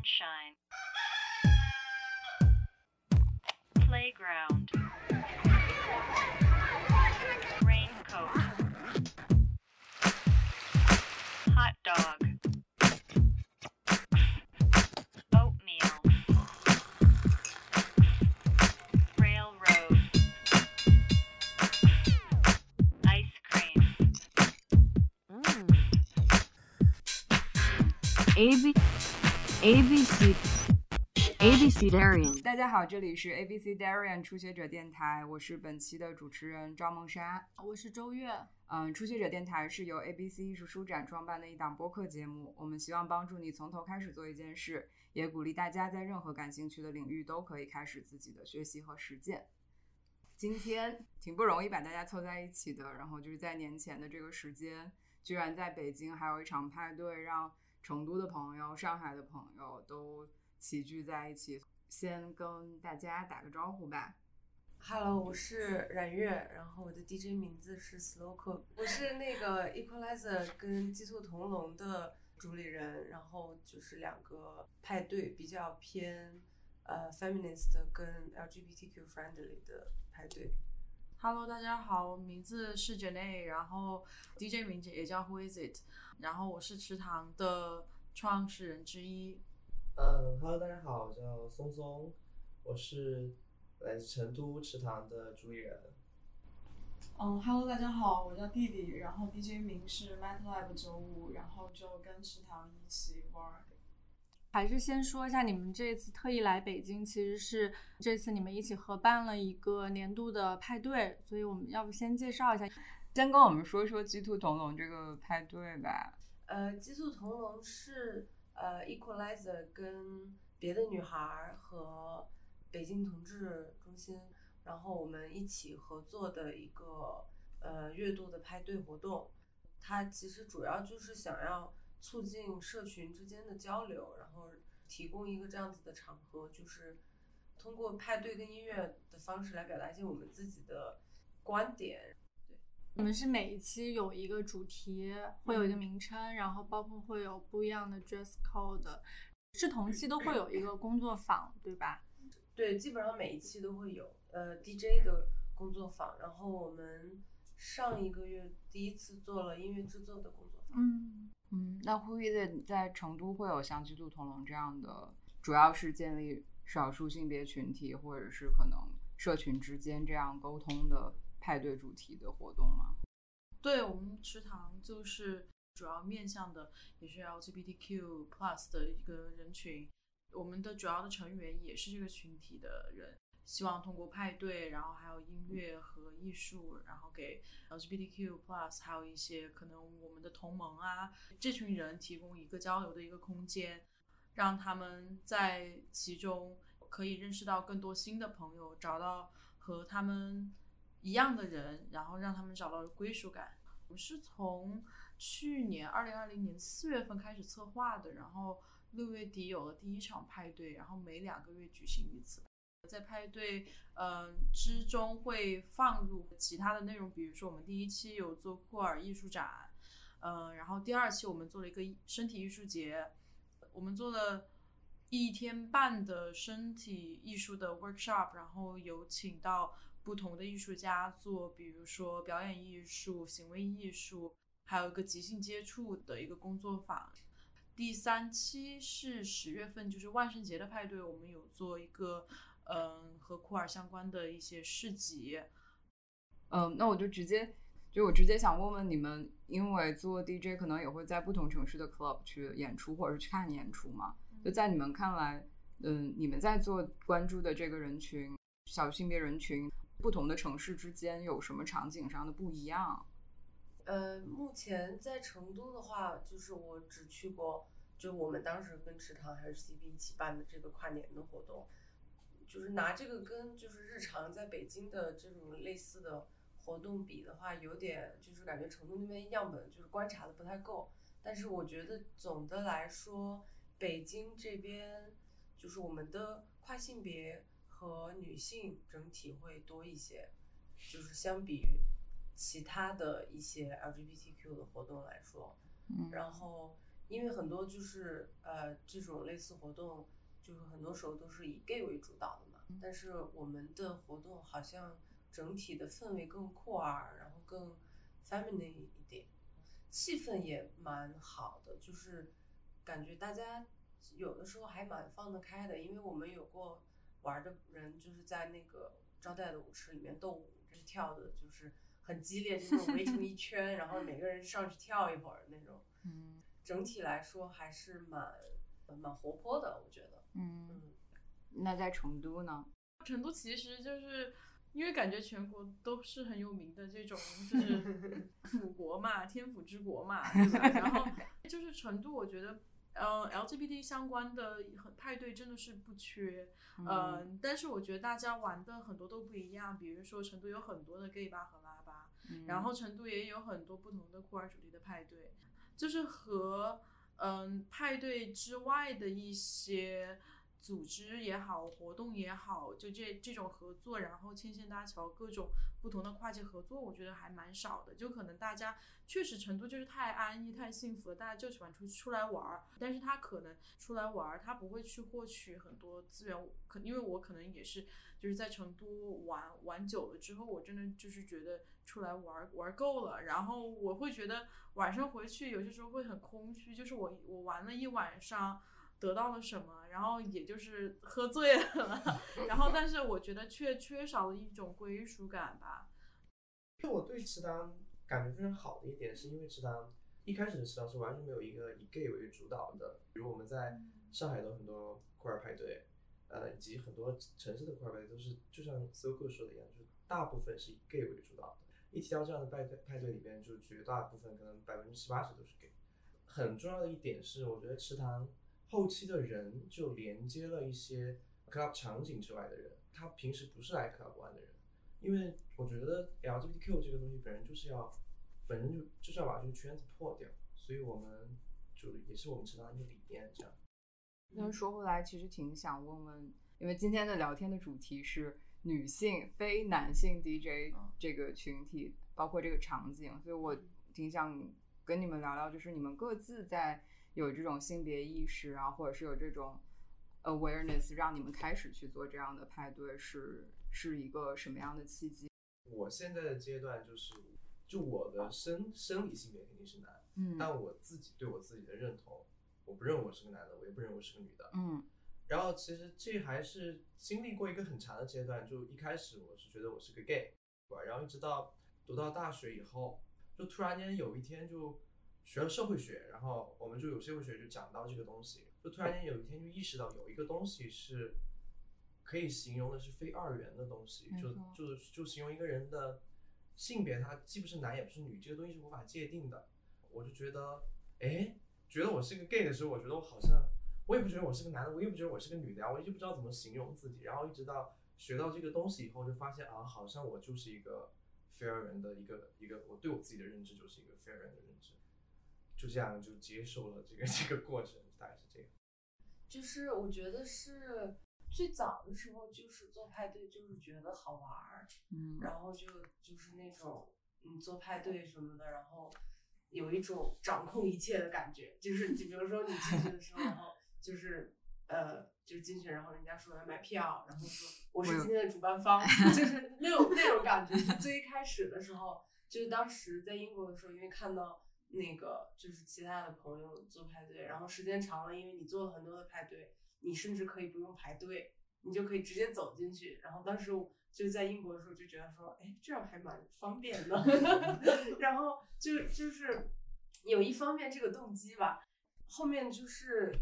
sunshine, playground, raincoat, hot dog, oatmeal, railroad, ice cream. A B A B C A B C Darian。大家好，这里是 ABC Darian 初学者电台，我是本期的主持人赵梦莎。我是周月，嗯，初学者电台是由 ABC 艺术书展创办的一档播客节目，我们希望帮助你从头开始做一件事，也鼓励大家在任何感兴趣的领域都可以开始自己的学习和实践。今天挺不容易把大家凑在一起的，然后就是在年前的这个时间，居然在北京还有一场派对，让成都的朋友、上海的朋友都齐聚在一起。先跟大家打个招呼吧。Hello，我是冉月，然后我的 DJ 名字是 Slow c o k 我是那个 Equalizer 跟鸡兔同笼的主理人，然后就是两个派对比较偏呃 feminist 跟 LGBTQ friendly 的派对。Hello，大家好，名字是 Janae，然后 DJ 名字也叫 Who Is It，然后我是池塘的创始人之一。嗯，Hello，大家好，我叫松松，我是来自成都池塘的主理人。嗯，Hello，大家好，我叫弟弟，然后 DJ 名是 MATLAB 九五，然后就跟池塘一起玩儿。还是先说一下，你们这次特意来北京，其实是这次你们一起合办了一个年度的派对，所以我们要不先介绍一下，先跟我们说说鸡兔同笼这个派对吧。呃，鸡兔同笼是呃 Equalizer 跟别的女孩儿和北京同志中心，然后我们一起合作的一个呃月度的派对活动。它其实主要就是想要促进社群之间的交流，然后提供一个这样子的场合，就是通过派对跟音乐的方式来表达一些我们自己的观点，我们是每一期有一个主题，会有一个名称，然后包括会有不一样的 dress code，是同期都会有一个工作坊，对吧？对，基本上每一期都会有呃 DJ 的工作坊，然后我们上一个月第一次做了音乐制作的工作坊。嗯，嗯，那呼吁的在成都会有像鸡兔同笼这样的，主要是建立少数性别群体或者是可能社群之间这样沟通的派对主题的活动吗？对我们池塘就是主要面向的也是 LGBTQ plus 的一个人群，我们的主要的成员也是这个群体的人，希望通过派对，然后还有音乐和艺术，然后给 LGBTQ plus 还有一些可能我们的同盟啊这群人提供一个交流的一个空间，让他们在其中可以认识到更多新的朋友，找到和他们一样的人，然后让他们找到归属感。我是从去年二零二零年四月份开始策划的，然后六月底有了第一场派对，然后每两个月举行一次。在派对嗯、之中会放入其他的内容，比如说我们第一期有做库尔艺术展，呃，然后第二期我们做了一个身体艺术节，我们做了一天半的身体艺术的 workshop，然后有请到不同的艺术家做，比如说表演艺术、行为艺术，还有一个即兴接触的一个工作坊。第三期是十月份，就是万圣节的派对，我们有做一个嗯和库尔相关的一些市集。嗯，那我就直接，就我直接想问问你们，因为做 DJ 可能也会在不同城市的 club 去演出，或者是去看演出嘛？就在你们看来，嗯，你们在做关注的这个人群，小性别人群，不同的城市之间有什么场景上的不一样？呃，目前在成都的话，就是我只去过，就我们当时跟池塘还是 CP 一起办的这个跨年的活动，就是拿这个跟就是日常在北京的这种类似的活动比的话，有点就是感觉成都那边样本就是观察的不太够。但是我觉得总的来说，北京这边就是我们的跨性别和女性整体会多一些，就是相比于其他的一些 LGBTQ 的活动来说，嗯然后因为很多就是呃这种类似活动，就是很多时候都是以 gay 为主导的嘛。但是我们的活动好像整体的氛围更酷儿，然后更 feminine 一点，气氛也蛮好的，就是感觉大家有的时候还蛮放得开的，因为我们有过玩的人就是在那个招待的舞池里面斗舞，就是跳的就是很激烈，就是围成一圈，然后每个人上去跳一会儿那种。嗯整体来说还是蛮蛮活泼的，我觉得。嗯，嗯，那在成都呢？成都其实就是因为感觉全国都是很有名的这种，就是 府国嘛，天府之国嘛，对吧？然后 就是成都，我觉得。呃，LGBT 相关的很派对真的是不缺，呃，但是我觉得大家玩的很多都不一样，比如说成都有很多的 gay 吧和拉吧，嗯然后成都也有很多不同的酷儿主题的派对，就是和嗯派对之外的一些组织也好，活动也好，就这这种合作，然后牵线搭桥，各种不同的跨界合作，我觉得还蛮少的。就可能大家确实成都就是太安逸、太幸福了，大家就喜欢出出来玩儿，但是他可能出来玩儿，他不会去获取很多资源。可因为我可能也是就是在成都玩玩久了之后，我真的就是觉得出来玩玩够了，然后我会觉得晚上回去有些时候会很空虚，就是我我玩了一晚上。得到了什么，然后也就是喝醉了，然后但是我觉得却缺少了一种归属感吧。就我对池塘感觉非常好的一点，是因为池塘一开始的池塘是完全没有一个以 gay 为主导的，比如我们在上海的很多酷儿派对，呃，以及很多城市的酷儿派对都是，就像 Soko 说的一样，就是大部分是以 gay 为主导的。一提到这样的派对派对里边，就绝大部分可能百分之七八十都是 gay。很重要的一点是，我觉得池塘后期的人就连接了一些 club 场景之外的人，他平时不是来 club 玩的人。因为我觉得 LGBTQ 这个东西本身就是要，本身就就是要把这个圈子破掉，所以我们就也是我们成长的一个理念这样。那说回来，其实挺想问问，因为今天的聊天的主题是女性非男性 DJ 这个群体，包括这个场景，所以我挺想跟你们聊聊，就是你们各自在有这种性别意识啊，或者是有这种 awareness，让你们开始去做这样的派对，是是一个什么样的契机？我现在的阶段就是，就我的生生理性别肯定是男，嗯但我自己对我自己的认同，我不认为我是个男的，我也不认为我是个女的。嗯然后其实这还是经历过一个很长的阶段，就一开始我是觉得我是个 gay，对吧？然后一直到读到大学以后，就突然间有一天就学了社会学，然后我们就有社会学就讲到这个东西，就突然间有一天就意识到有一个东西是可以形容的是非二元的东西，就就就形容一个人的性别，它既不是男也不是女，这个东西是无法界定的。我就觉得，哎，觉得我是个 gay 的时候，我觉得我好像，我也不觉得我是个男的，我也不觉得我是个女的呀，我一直不知道怎么形容自己。然后一直到学到这个东西以后，就发现啊，好像我就是一个非二元的一个一个，我对我自己的认知就是一个非二元的认知，就这样就接受了这个 这个过程，大概是这样。就是我觉得是最早的时候，就是做派对，就是觉得好玩儿，嗯然后就就是那种嗯做派对什么的，然后有一种掌控一切的感觉，就是就 比如说你进去的时候，然后就是呃就是进去，然后人家说要买票，然后说我是今天的主办方，就是那种那种感觉。最一开始的时候，就是当时在英国的时候，因为看到那个就是其他的朋友做派对，然后时间长了，因为你做了很多的派对，你甚至可以不用排队，你就可以直接走进去。然后当时我就在英国的时候就觉得说，哎，这样还蛮方便的。然后就就是有一方面这个动机吧，后面就是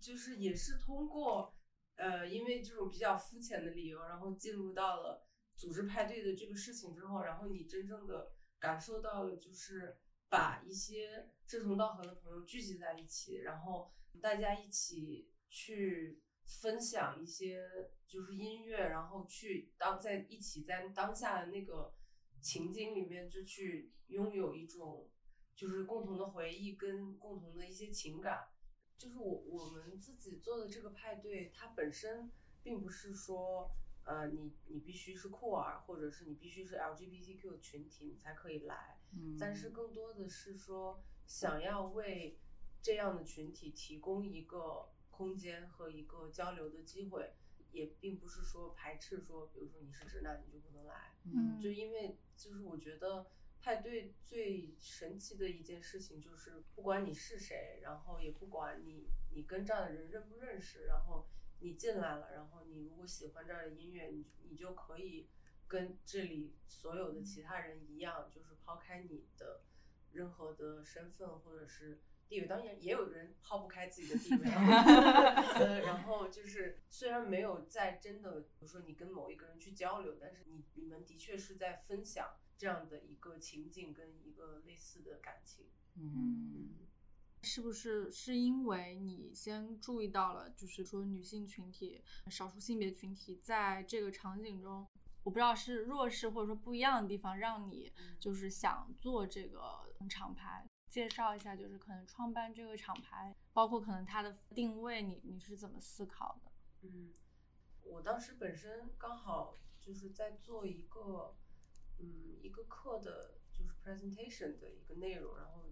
就是也是通过呃，因为这种比较肤浅的理由，然后进入到了组织派对的这个事情之后，然后你真正的感受到了就是把一些志同道合的朋友聚集在一起，然后大家一起去分享一些就是音乐，然后去当在一起在当下的那个情景里面就去拥有一种就是共同的回忆跟共同的一些情感。就是我我们自己做的这个派对，它本身并不是说，呃，你你必须是酷儿，或者是你必须是 LGBTQ 群体你才可以来，嗯。但是更多的是说想要为这样的群体提供一个空间和一个交流的机会，也并不是说排斥说，比如说你是直男你就不能来，嗯。就因为就是我觉得派对最神奇的一件事情就是，不管你是谁，然后也不管你你跟这样的人认不认识，然后你进来了，然后你如果喜欢这儿的音乐，你你就可以跟这里所有的其他人一样，就是抛开你的任何的身份或者是。地位当然也有人抛不开自己的地位啊，呃，然后就是虽然没有在真的，比如说你跟某一个人去交流，但是你你们的确是在分享这样的一个情景跟一个类似的感情。嗯，是不是是因为你先注意到了，就是说女性群体、少数性别群体在这个场景中，我不知道是弱势或者说不一样的地方，让你就是想做这个厂牌。介绍一下，就是可能创办这个厂牌，包括可能它的定位，你你是怎么思考的？嗯，我当时本身刚好就是在做一个，嗯，一个课的，就是 presentation 的一个内容，然后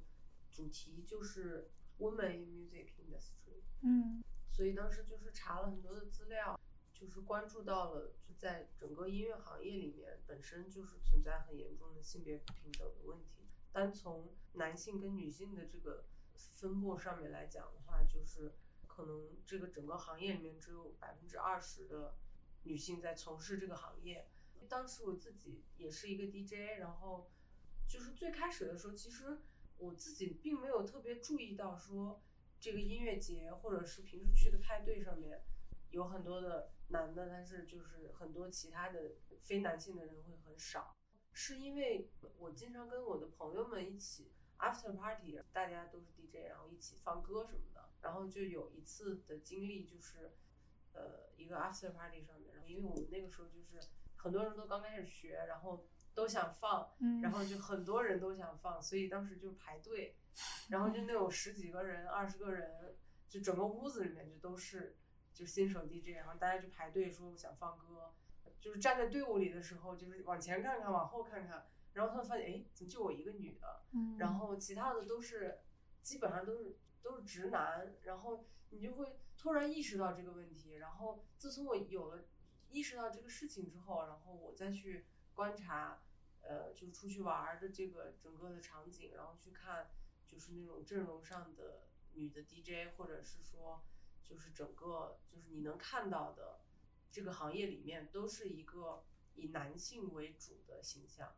主题就是 women in music industry。嗯，所以当时就是查了很多的资料，就是关注到了，就在整个音乐行业里面，本身就是存在很严重的性别不平等的问题。单从男性跟女性的这个分布上面来讲的话，就是可能这个整个行业里面只有百分之二十的女性在从事这个行业。当时我自己也是一个 DJ，然后就是最开始的时候，其实我自己并没有特别注意到说这个音乐节或者是平时去的派对上面有很多的男的，但是就是很多其他的非男性的人会很少。是因为我经常跟我的朋友们一起 after party，大家都是 DJ，然后一起放歌什么的。然后就有一次的经历，就是呃一个 after party 上面，然后因为我们那个时候就是很多人都刚开始学，然后都想放，嗯然后就很多人都想放，所以当时就排队，然后就 那种十几个人、二十个人，就整个屋子里面就都是就新手 DJ，然后大家就排队说想放歌。就是站在队伍里的时候，就是往前看看，往后看看，然后他们发现，哎，怎么就我一个女的？嗯然后其他的都是基本上都是都是直男，然后你就会突然意识到这个问题。然后自从我有了意识到这个事情之后，然后我再去观察，呃，就是出去玩的这个整个的场景，然后去看就是那种阵容上的女的 DJ，或者是说就是整个就是你能看到的。这个行业里面都是一个以男性为主的形象，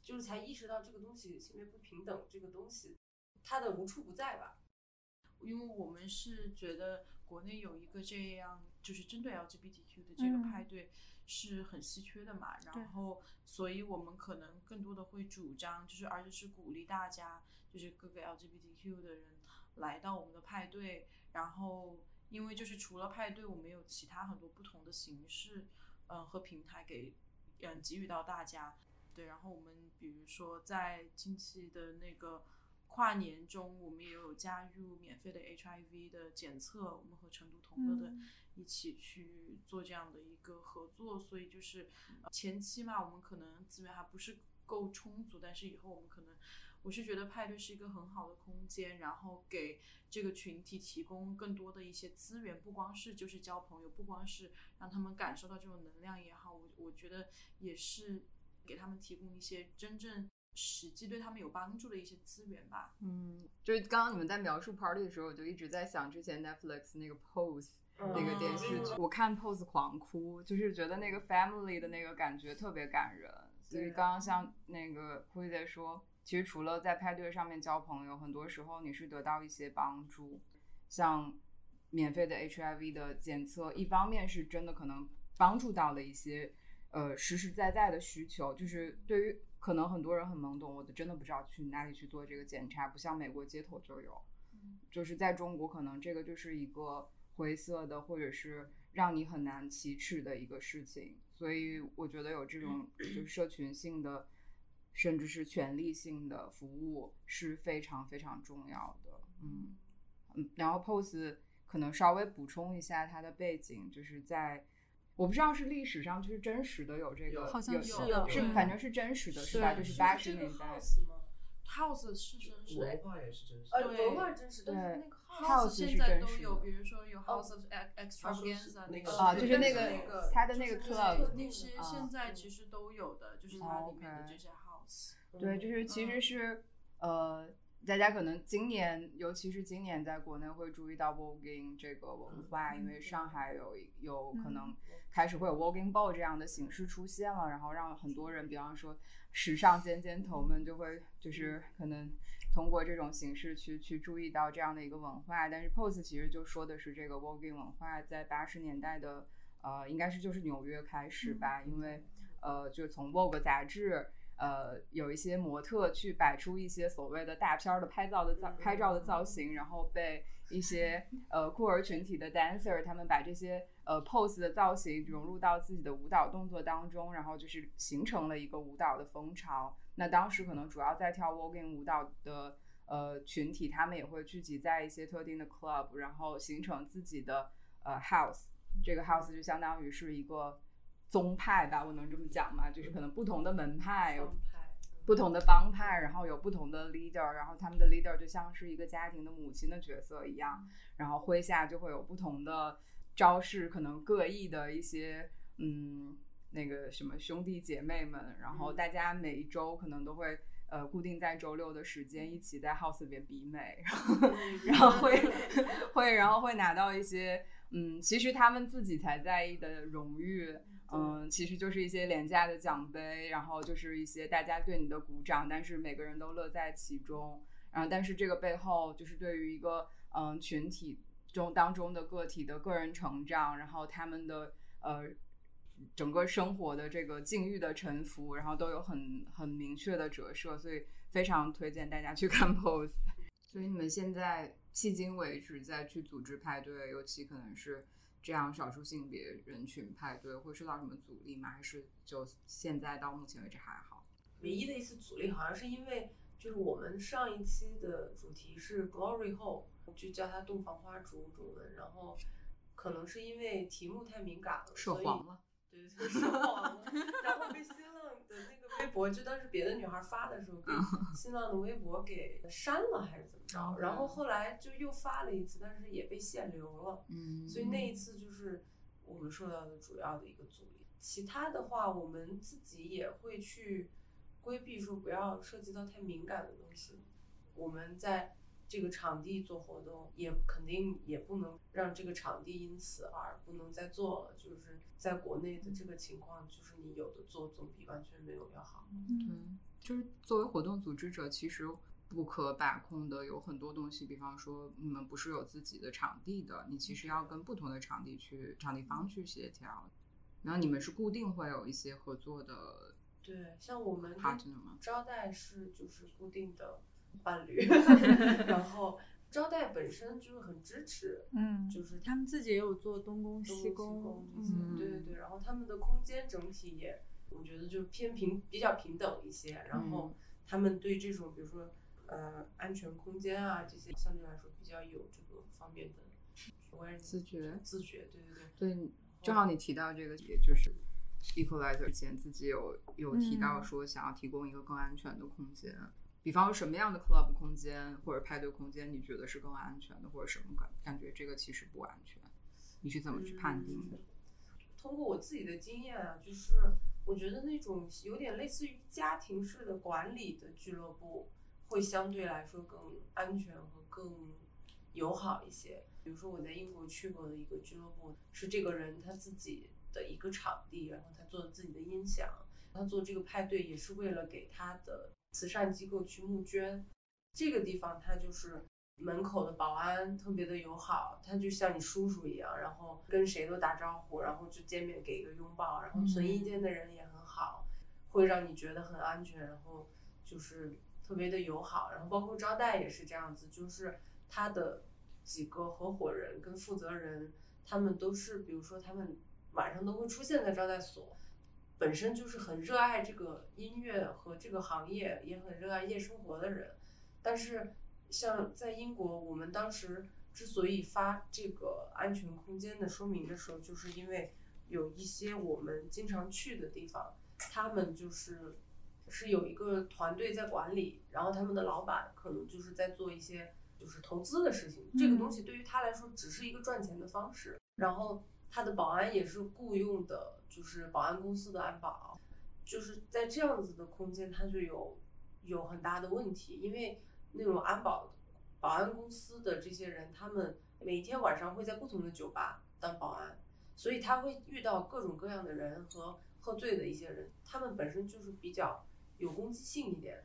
就是才意识到这个东西性别不平等这个东西，它的无处不在吧。因为我们是觉得国内有一个这样就是针对 LGBTQ 的这个派对是很稀缺的嘛，然后所以我们可能更多的会主张，就是而且是鼓励大家，就是各个 LGBTQ 的人来到我们的派对，然后。因为就是除了派对，我们有其他很多不同的形式，嗯、呃、和平台给嗯、呃、给予到大家。对，然后我们比如说在近期的那个跨年中，我们也有加入免费的 HIV 的检测，我们和成都同乐的一起去做这样的一个合作。所以就是前期嘛，我们可能资源还不是够充足，但是以后我们可能。我是觉得派对是一个很好的空间，然后给这个群体提供更多的一些资源，不光是就是交朋友，不光是让他们感受到这种能量也好，我我觉得也是给他们提供一些真正实际对他们有帮助的一些资源吧。嗯，就是刚刚你们在描述 party 的时候，我就一直在想之前 Netflix 那个 Pose 那个电视剧，我看 Pose 狂哭，就是觉得那个 family 的那个感觉特别感人。所以刚刚像那个辉在说。其实除了在派对上面交朋友，很多时候你是得到一些帮助，像免费的 HIV 的检测，一方面是真的可能帮助到了一些呃实实在在的需求，就是对于可能很多人很懵懂，我真的不知道去哪里去做这个检查，不像美国街头就有，就是在中国可能这个就是一个灰色的，或者是让你很难启齿的一个事情，所以我觉得有这种 就是社群性的。甚至是权利性的服务是非常非常重要的，嗯嗯。然后 POSE 可能稍微补充一下它的背景，就是在我不知道是历史上就是真实的有这个，好像有是是反正是真实的，是吧？就是八十年代。House 是真实文化也是真实呃，的。对文化真实，但是对那个 House 现是在都有，真实的比如说有 House of Extravaganza 那个啊就是那个那个他的那个 club 特定是啊现在其实都有的，就是它里面的这些 House。对，就是其实嗯是、呃，大家可能今年，尤其是今年在国内会注意到 voguing 这个文化，因为上海有有可能开始会有 voguing ball 这样的形式出现了，然后让很多人，比方说时尚尖尖头们就会就是可能通过这种形式去去注意到这样的一个文化，但是 pose 其实就说的是这个 voguing 文化在八十年代的呃，应该是就是纽约开始吧，因为呃，就从 Vogue 杂志。呃，有一些模特去摆出一些所谓的大片儿的拍照的造拍照的造型，然后被一些呃酷儿群体的 dancer 他们把这些呃 pose 的造型融入到自己的舞蹈动作当中，然后就是形成了一个舞蹈的风潮。那当时可能主要在跳 voguing 舞蹈的呃群体，他们也会聚集在一些特定的 club，然后形成自己的呃 house。这个 house 就相当于是一个宗派吧，我能这么讲吗？就是可能不同的门派有不同的帮派，然后有不同的 leader，然后他们的 leader 就像是一个家庭的母亲的角色一样，然后麾下就会有不同的招式，可能各异的一些嗯那个什么兄弟姐妹们，然后大家每一周可能都会。呃，固定在周六的时间，一起在 house 里边比美，然后然后会 会然后会拿到一些嗯，其实他们自己才在意的荣誉，嗯，其实就是一些廉价的奖杯，然后就是一些大家对你的鼓掌，但是每个人都乐在其中。然后，但是这个背后就是对于一个嗯群体中当中的个体的个人成长，然后他们的呃整个生活的这个境遇的沉浮，然后都有很很明确的折射，所以非常推荐大家去看 Pose。所以你们现在迄今为止在去组织派对，尤其可能是这样少数性别人群派对，会受到什么阻力吗？还是就现在到目前为止还好？唯一的一次阻力好像是因为，就是我们上一期的主题是 Glory Hole，就叫它洞房花烛中文，然后可能是因为题目太敏感了，涉黄了。对对，涉黄了，然后被新浪的那个微博，就当时别的女孩发的时候，被新浪的微博给删了还是怎么着？然后后来就又发了一次，但是也被限流了。嗯，所以那一次就是我们受到的主要的一个阻力。其他的话，我们自己也会去规避，说不要涉及到太敏感的东西。我们在这个场地做活动，也肯定也不能让这个场地因此而不能再做了。就是在国内的这个情况，就是你有的做总比完全没有要好。对，就是作为活动组织者，其实不可把控的有很多东西，比方说你们不是有自己的场地的，你其实要跟不同的场地去场地方去协调，然后你们是固定会有一些合作的对，像我们？招待是就是固定的伴侣，然后招待本身就是很支持，嗯，就是他们自己也有做东宫、西宫宫，这些，嗯，对对对，然后他们的空间整体也，我觉得就偏平比较平等一些，然后他们对这种比如说呃安全空间啊这些相对来说比较有这个方面的我也自觉。自觉，对对对，对，正好你提到这个，也就是 Equalizer 之前自己有有提到嗯。说想要提供一个更安全的空间，比方说什么样的 club 空间或者派对空间，你觉得是更安全的，或者什么感感觉这个其实不安全？你是怎么去判定的？通过我自己的经验啊，就是我觉得那种有点类似于家庭式的管理的俱乐部，会相对来说更安全和更友好一些。比如说我在英国去过的一个俱乐部，是这个人他自己的一个场地，然后他做自己的音响，他做这个派对也是为了给他的慈善机构去募捐。这个地方它就是门口的保安特别的友好，他就像你叔叔一样，然后跟谁都打招呼，然后就见面给一个拥抱，然后存意间的人也很好，会让你觉得很安全，然后就是特别的友好，然后包括招待也是这样子，就是他的几个合伙人跟负责人，他们都是比如说他们晚上都会出现在招待所。本身就是很热爱这个音乐和这个行业，也很热爱夜生活的人，但是像在英国，我们当时之所以发这个安全空间的说明的时候，就是因为有一些我们经常去的地方，他们就是是有一个团队在管理，然后他们的老板可能就是在做一些就是投资的事情，这个东西对于他来说只是一个赚钱的方式，然后他的保安也是雇佣的，就是保安公司的安保，就是在这样子的空间，它就有有很大的问题，因为那种安保保安公司的这些人，他们每天晚上会在不同的酒吧当保安，所以他会遇到各种各样的人和喝醉的一些人，他们本身就是比较有攻击性一点，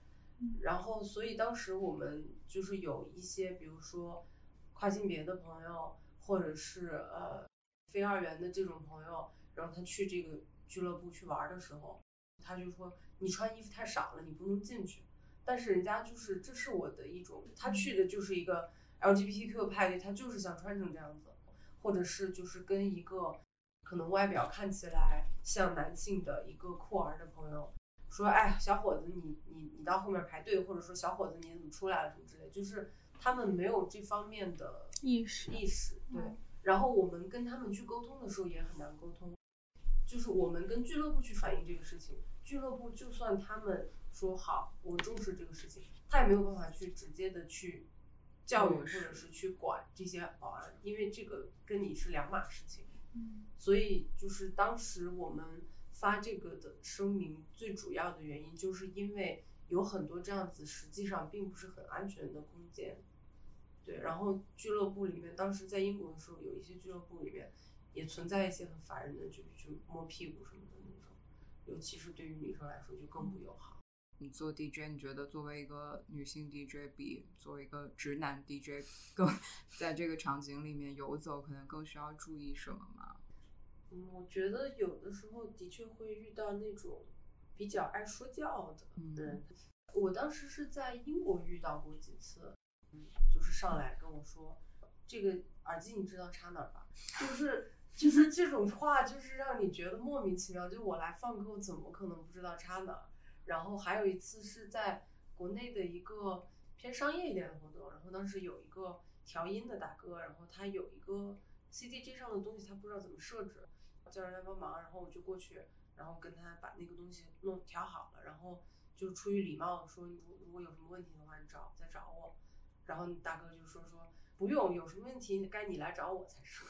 然后所以当时我们就是有一些，比如说跨性别的朋友，或者是呃非二元的这种朋友，然后他去这个俱乐部去玩的时候，他就说你穿衣服太少了，你不能进去。但是人家就是这是我的一种，他去的就是一个 LGBTQ 派对，他就是想穿成这样子，或者是就是跟一个可能外表看起来像男性的一个酷儿的朋友说，哎，小伙子你你你到后面排队，或者说小伙子你怎么出来了什么之类，就是他们没有这方面的意识意识，对。然后我们跟他们去沟通的时候也很难沟通，就是我们跟俱乐部去反映这个事情，俱乐部就算他们说好，我重视这个事情，他也没有办法去直接的去教育或者是去管这些保安，因为这个跟你是两码事情。嗯所以就是当时我们发这个的声明，最主要的原因就是因为有很多这样子实际上并不是很安全的空间。对，然后俱乐部里面，当时在英国的时候，有一些俱乐部里面也存在一些很烦人的，就是去摸屁股什么的那种，尤其是对于女生来说就更不友好。你做 DJ，你觉得作为一个女性 DJ 比作为一个直男 DJ 更 在这个场景里面游走，可能更需要注意什么吗？嗯，我觉得有的时候的确会遇到那种比较爱说教的人。我当时是在英国遇到过几次，嗯，就是上来跟我说，这个耳机你知道插哪儿吧？就是就是这种话，就是让你觉得莫名其妙。就我来放歌，我怎么可能不知道插哪？然后还有一次是在国内的一个偏商业一点的活动，然后当时有一个调音的大哥，然后他有一个 CDJ 上的东西，他不知道怎么设置，叫人来帮忙，然后我就过去，然后跟他把那个东西弄调好了，然后就出于礼貌说，如如果有什么问题的话，你找再找我。然后大哥就说说不用，有什么问题该你来找我才是。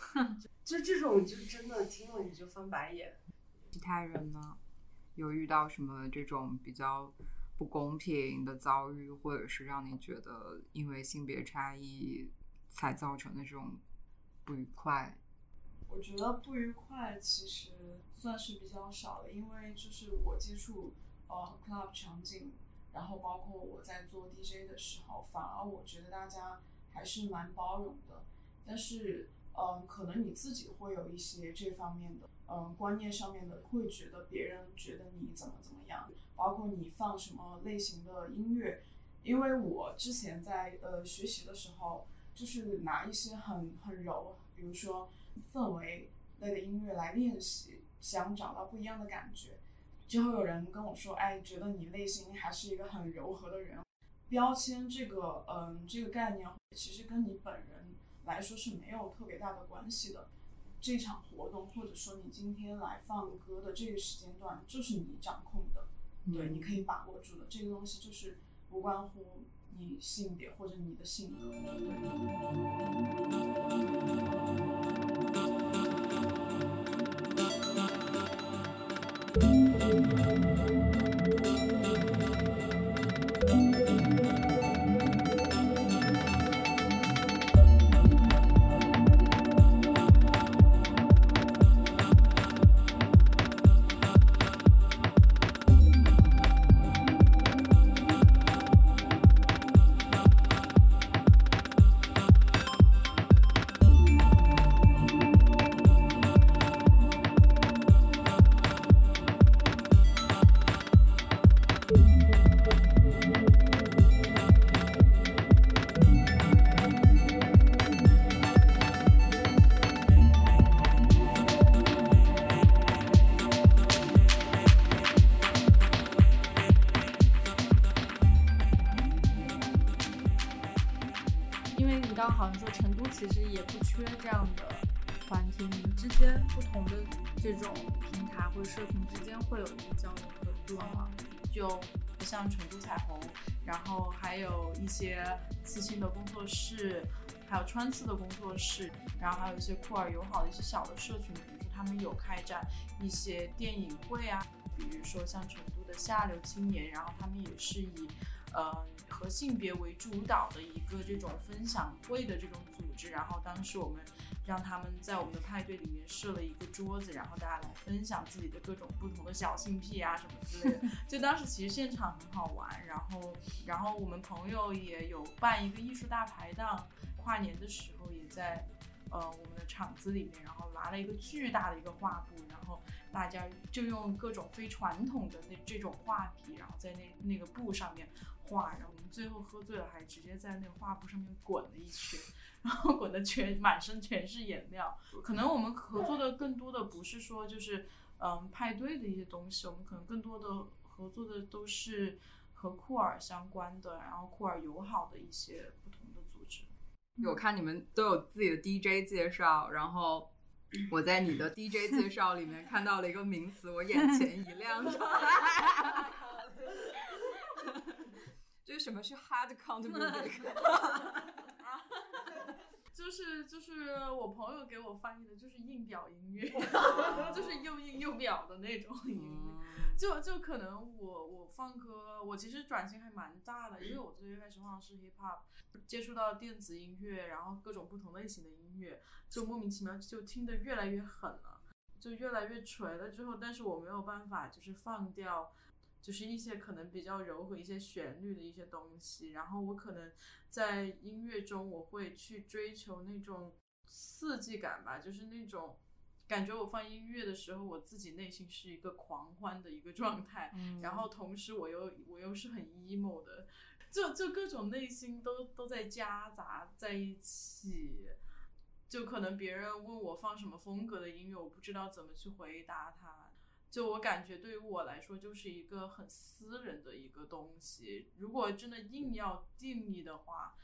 就就这种就真的听了你就翻白眼。其他人呢，有遇到什么这种比较不公平的遭遇，或者是让你觉得因为性别差异才造成的这种不愉快？我觉得不愉快其实算是比较少的，因为就是我接触呃 club 场景，然后包括我在做 DJ 的时候，反而我觉得大家还是蛮包容的。但是嗯、可能你自己会有一些这方面的嗯、观念上面的，会觉得别人觉得你怎么怎么样，包括你放什么类型的音乐。因为我之前在呃学习的时候，就是拿一些很很柔，比如说氛围类的音乐来练习，想找到不一样的感觉。就会有人跟我说，哎，觉得你内心还是一个很柔和的人。标签这个，嗯，这个概念其实跟你本人来说是没有特别大的关系的。这场活动或者说你今天来放歌的这个时间段，就是你掌控的，对，你可以把握住的。这个东西就是不关乎你性别或者你的性格。因这样的团体，你们之间不同的这种平台或者社群之间会有一个交流合作吗？就像成都彩虹，然后还有一些刺青的工作室，还有穿刺的工作室，然后还有一些酷儿友好的一些小的社群，比如说他们有开展一些电影会啊，比如说像成都的下流青年，然后他们也是以呃和性别为主导的一个这种分享会的这种组织，然后当时我们让他们在我们的派对里面设了一个桌子，然后大家来分享自己的各种不同的小性癖啊什么之类的。就当时其实现场很好玩，然后然后我们朋友也有办一个艺术大排档，跨年的时候也在呃我们的场子里面，然后拿了一个巨大的一个画布，然后大家就用各种非传统的那这种画笔，然后在那那个布上面画，然后我们最后喝醉了，还直接在那个画布上面滚了一圈，然后滚的全满身全是颜料。可能我们合作的更多的不是说就是嗯派对的一些东西，我们可能更多的合作的都是和酷儿相关的，然后酷儿友好的一些不同的组织。我看你们都有自己的 DJ 介绍，然后我在你的 DJ 介绍里面看到了一个名词，我眼前一亮，就 是什么是 hard count music？就是就是我朋友给我翻译的，就是硬表音乐，就是又硬又表的那种音乐。就就可能我我放歌，我其实转型还蛮大的，因为我最开始放的是 hip hop，接触到电子音乐，然后各种不同类型的音乐，就莫名其妙就听得越来越狠了，就越来越锤了之后，但是我没有办法就是放掉。就是一些可能比较柔和一些旋律的一些东西，然后我可能在音乐中我会去追求那种刺激感吧，就是那种感觉我放音乐的时候，我自己内心是一个狂欢的一个状态，然后同时我又我又是很 emo 的，就就各种内心都都在夹杂在一起，就可能别人问我放什么风格的音乐，我不知道怎么去回答他。就我感觉，对于我来说，就是一个很私人的一个东西。如果真的硬要定义的话，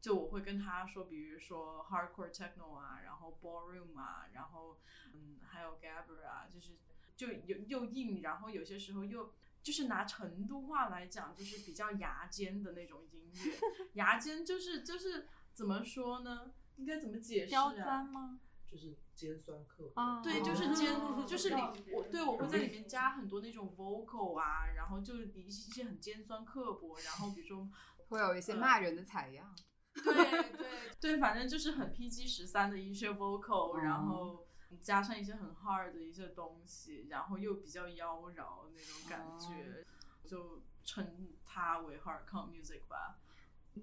就我会跟他说，比如说 hardcore techno 啊，然后 ballroom 啊，然后嗯，还有 gabber 啊，就是就又又硬，然后有些时候又就是拿成都话来讲，就是比较牙尖的那种音乐。牙尖就是就是怎么说呢？应该怎么解释刁啊？钻吗？就是尖酸刻薄。啊对，就是尖，就是里哦我对我会在里面加很多那种 vocal 啊，然后就一些很尖酸刻薄，然后比如说，会有一些骂人的采样。对对。对，反正就是很 PG 十三的一些 vocal，、哦然后加上一些很 hard 的一些东西，然后又比较妖娆那种感觉，就称它为 hardcore music 吧。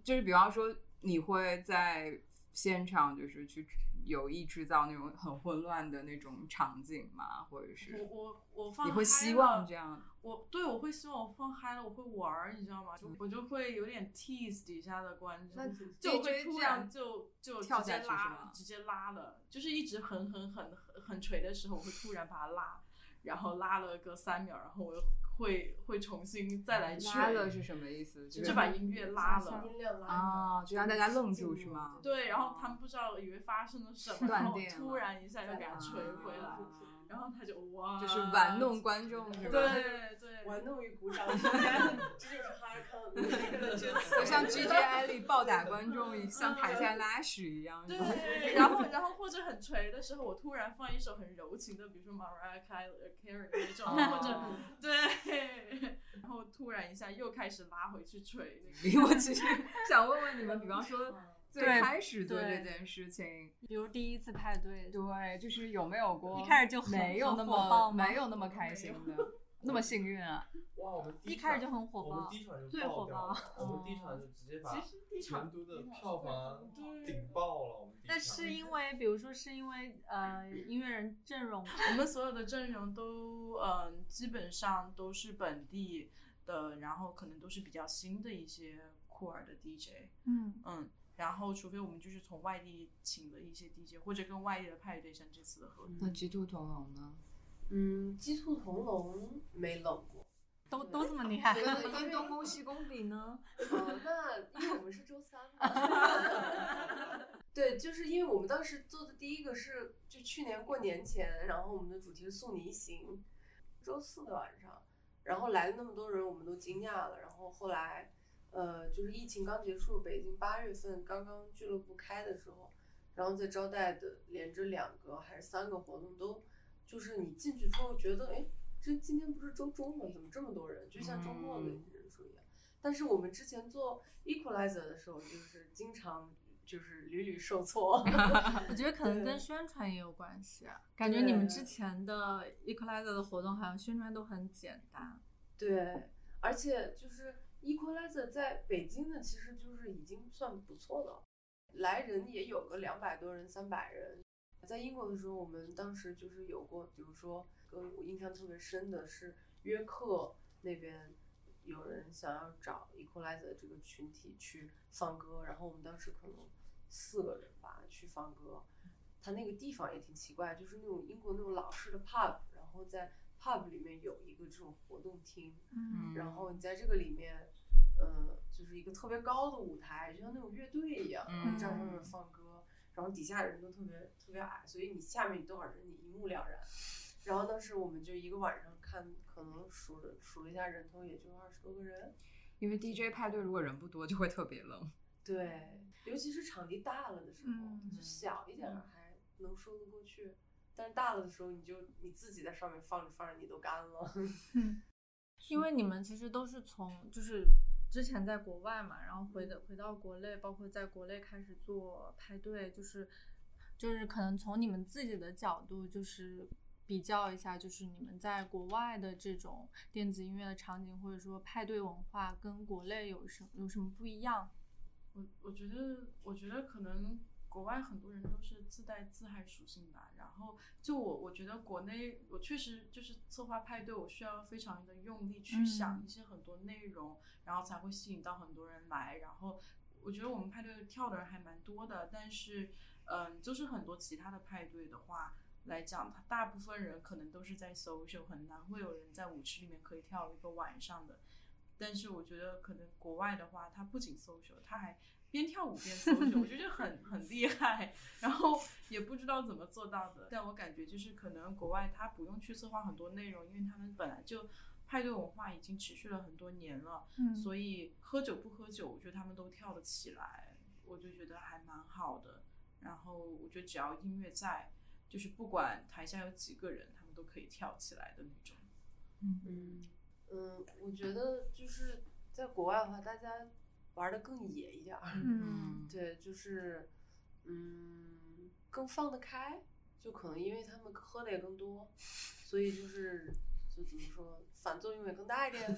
就是比方说，你会在现场就是去有意制造那种很混乱的那种场景吗？或者是我我我放你会希望了这样？我对我会希望我放嗨了，我会玩儿，你知道吗？就我就会有点 tease 底下的观众，就会突然就就直跳下去是接拉吗，直接拉了，就是一直很很很很很锤的时候，我会突然把它拉，然后拉了个三秒，然后我又会会重新再来去，拉了是什么意思？就把音乐拉了。音量拉啊，就让大家愣住是吗？对，然后他们不知道以为发生了什么，然后突然一下又给它吹回来，啊然后他就哇，就是玩弄观众？对对，玩弄于鼓掌，这就是哈康的就像 G J 艾丽暴打观众，像台下拉屎一样。对，然后然后或者很锤的时候，我突然放一首很柔情的，比如说 Mariah Carey 那种，哦或者对，然后突然一下又开始拉回去锤那个。我其实想问问你们，比方说最对开始做这件事情，比如第一次派对，对，就是有没有过一开始就很没有那么没有那么开心的，那么幸运啊？哇，我们第一开始就很火我们爆第一场就最火爆 我们第一场就直接把其实第一场成都的票房对顶爆了。那是因为，比如说是因为呃音乐人阵容，我们所有的阵容都嗯、基本上都是本地的，然后可能都是比较新的一些酷儿的 DJ，嗯，嗯。然后，除非我们就是从外地请了一些 DJ，或者跟外地的派对，像这次的合作，那鸡兔同笼呢？嗯，鸡兔同笼没冷过。都都这么厉害，跟跟东宫西宫比呢？哦，那因为我们是周三嘛。对，就是因为我们当时做的第一个是，就去年过年前，然后我们的主题是送你一行，周四的晚上，然后来了那么多人，我们都惊讶了。然后后来，呃，就是疫情刚结束，北京八月份刚刚俱乐部开的时候，然后在招待的连着两个还是三个活动都，就是你进去之后觉得，哎，这今天不是周中吗？怎么这么多人？就像周末的人数一样。但是我们之前做 Equalizer 的时候，就是经常就是屡屡受挫。我觉得可能跟宣传也有关系啊。感觉你们之前的 Equalizer 的活动好像宣传都很简单。对，而且就是 Equalizer 在北京的其实就是已经算不错了，来人也有个两百多人、三百人。在英国的时候，我们当时就是有过，比如说，跟我印象特别深的是约克那边有人想要找 Equalizer 这个群体去放歌，然后我们当时可能四个人吧去放歌，它那个地方也挺奇怪，就是那种英国那种老式的 pub，然后在 pub 里面有一个这种活动厅，嗯然后你在这个里面，呃，就是一个特别高的舞台，就像那种乐队一样，然后站上面放歌，然后底下人都特别特别矮，所以你下面多少人你一目了然。然后当时我们就一个晚上看，可能数了数了一下人头，也就二十多个人。因为 DJ 派对如果人不多就会特别冷。对，尤其是场地大了的时候，嗯就小一点儿还能说得过去，但是大了的时候，你就你自己在上面放着放着，你都干了。因为你们其实都是从就是之前在国外嘛，然后回的回到国内，包括在国内开始做派对，就是就是可能从你们自己的角度，就是比较一下，就是你们在国外的这种电子音乐的场景，或者说派对文化跟国内有什有什么不一样？我我觉得，我觉得可能国外很多人都是自带自嗨属性吧。然后就我，我觉得国内我确实就是策划派对，我需要非常的用力去想嗯一些很多内容，然后才会吸引到很多人来。然后我觉得我们派对跳的人还蛮多的，但是嗯，就是很多其他的派对的话。来讲，他大部分人可能都是在 social，很难会有人在舞池里面可以跳一个晚上的。但是我觉得可能国外的话，它不仅 social，它还边跳舞边 social，我觉得很 很厉害。然后也不知道怎么做到的，但我感觉就是可能国外他不用去策划很多内容，因为他们本来就派对文化已经持续了很多年了，嗯所以喝酒不喝酒，我觉得他们都跳得起来，我就觉得还蛮好的。然后我觉得只要音乐在，就是不管台下有几个人，他们都可以跳起来的那种。嗯嗯，我觉得就是在国外的话，大家玩的更野一点儿。嗯对，就是嗯更放得开，就可能因为他们喝的也更多，所以就是就怎么说，反作用也更大一点，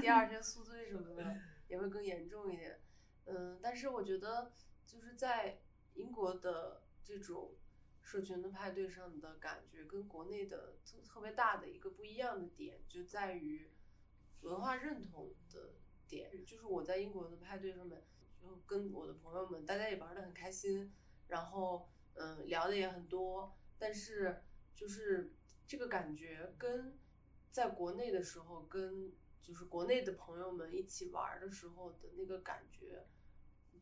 第二天宿醉什么的也会更严重一点。嗯，但是我觉得就是在英国的这种社群的派对上的感觉，跟国内的特特别大的一个不一样的点，就在于文化认同的点。就是我在英国的派对上面，就跟我的朋友们，大家也玩的很开心，然后嗯聊的也很多，但是就是这个感觉跟在国内的时候，跟就是国内的朋友们一起玩的时候的那个感觉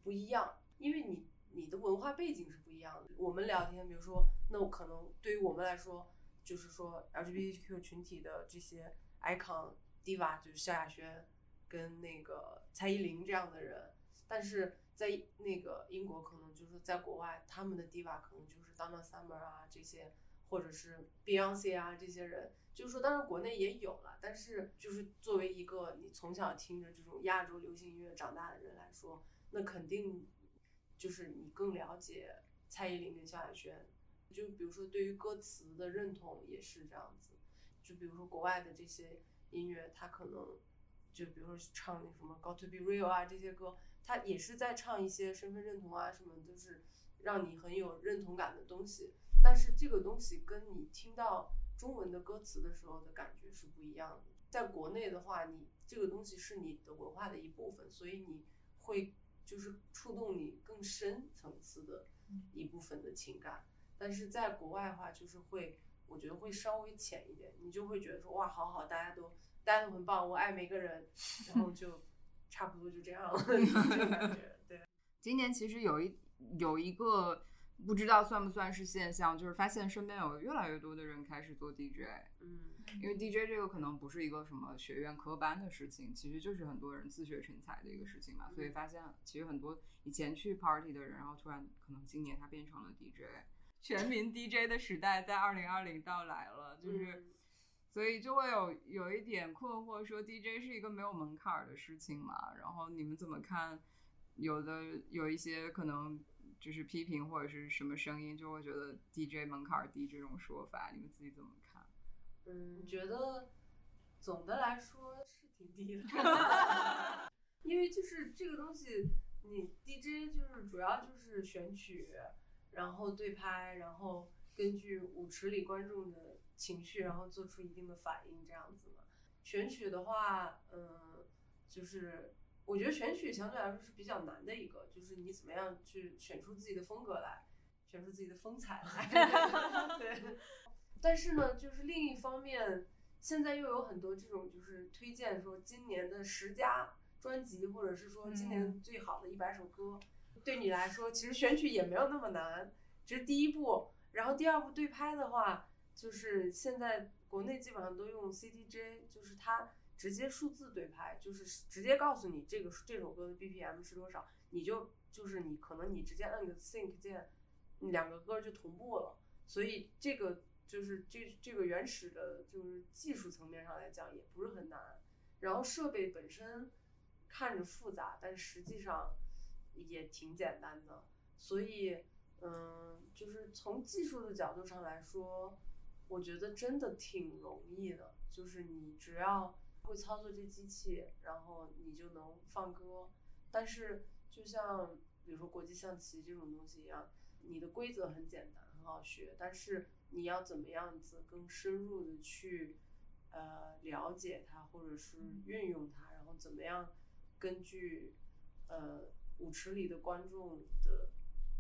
不一样，因为你你的文化背景是不一样的。我们聊天，比如说，那我可能对于我们来说，就是说 LGBTQ 群体的这些 icon diva，就是萧亚轩跟那个蔡依林这样的人，但是在那个英国，可能就是在国外，他们的 diva 可能就是 Donna Summer 啊这些，或者是 Beyonce 啊这些人。就是说，当然国内也有了，但是就是作为一个你从小听着这种亚洲流行音乐长大的人来说，那肯定就是你更了解蔡依林跟萧亚轩。就比如说对于歌词的认同也是这样子，就比如说国外的这些音乐，它可能就比如说唱那什么《Got to Be Real》啊这些歌，它也是在唱一些身份认同啊什么，就是让你很有认同感的东西。但是这个东西跟你听到中文的歌词的时候的感觉是不一样的。在国内的话，你这个东西是你的文化的一部分，所以你会就是触动你更深层次的一部分的情感。但是在国外的话，就是会，我觉得会稍微浅一点，你就会觉得说哇，好好，大家都大家都很棒，我爱每个人，然后就 差不多就这样了，这种感觉。对，今年其实有一有一个不知道算不算是现象，就是发现身边有越来越多的人开始做 DJ，嗯因为 DJ 这个可能不是一个什么学院科班的事情，其实就是很多人自学成才的一个事情嘛，所以发现其实很多以前去 party 的人，然后突然可能今年他变成了 DJ，全民 DJ 的时代在二零二零到来了，就是。嗯所以就会有有一点困惑，说 DJ 是一个没有门槛的事情嘛？然后你们怎么看？有的有一些可能就是批评或者是什么声音，就会觉得 DJ 门槛低这种说法，你们自己怎么看？嗯，觉得总的来说是挺低的，因为就是这个东西，你 DJ 就是主要就是选曲，然后对拍，然后根据舞池里观众的情绪，然后做出一定的反应，这样子嘛。选曲的话，嗯，就是我觉得选曲相对来说是比较难的一个，就是你怎么样去选出自己的风格来，选出自己的风采来。对。但是呢，就是另一方面，现在又有很多这种就是推荐说今年的十佳专辑，或者是说今年最好的一百首歌，对你来说其实选曲也没有那么难，这是第一步。然后第二步对拍的话，就是现在国内基本上都用 CDJ，就是它直接数字对拍，就是直接告诉你这个这首歌的 BPM 是多少，你就就是你可能你直接按个 sync 键，两个歌就同步了。所以这个就是这这个原始的，就是技术层面上来讲也不是很难。然后设备本身看着复杂，但实际上也挺简单的。所以，嗯，就是从技术的角度上来说，我觉得真的挺容易的。就是你只要会操作这机器，然后你就能放歌。但是，就像比如说国际象棋这种东西一样，你的规则很简单，很好学，但是你要怎么样子更深入的去呃了解它，或者是运用它，然后怎么样根据呃舞池里的观众的，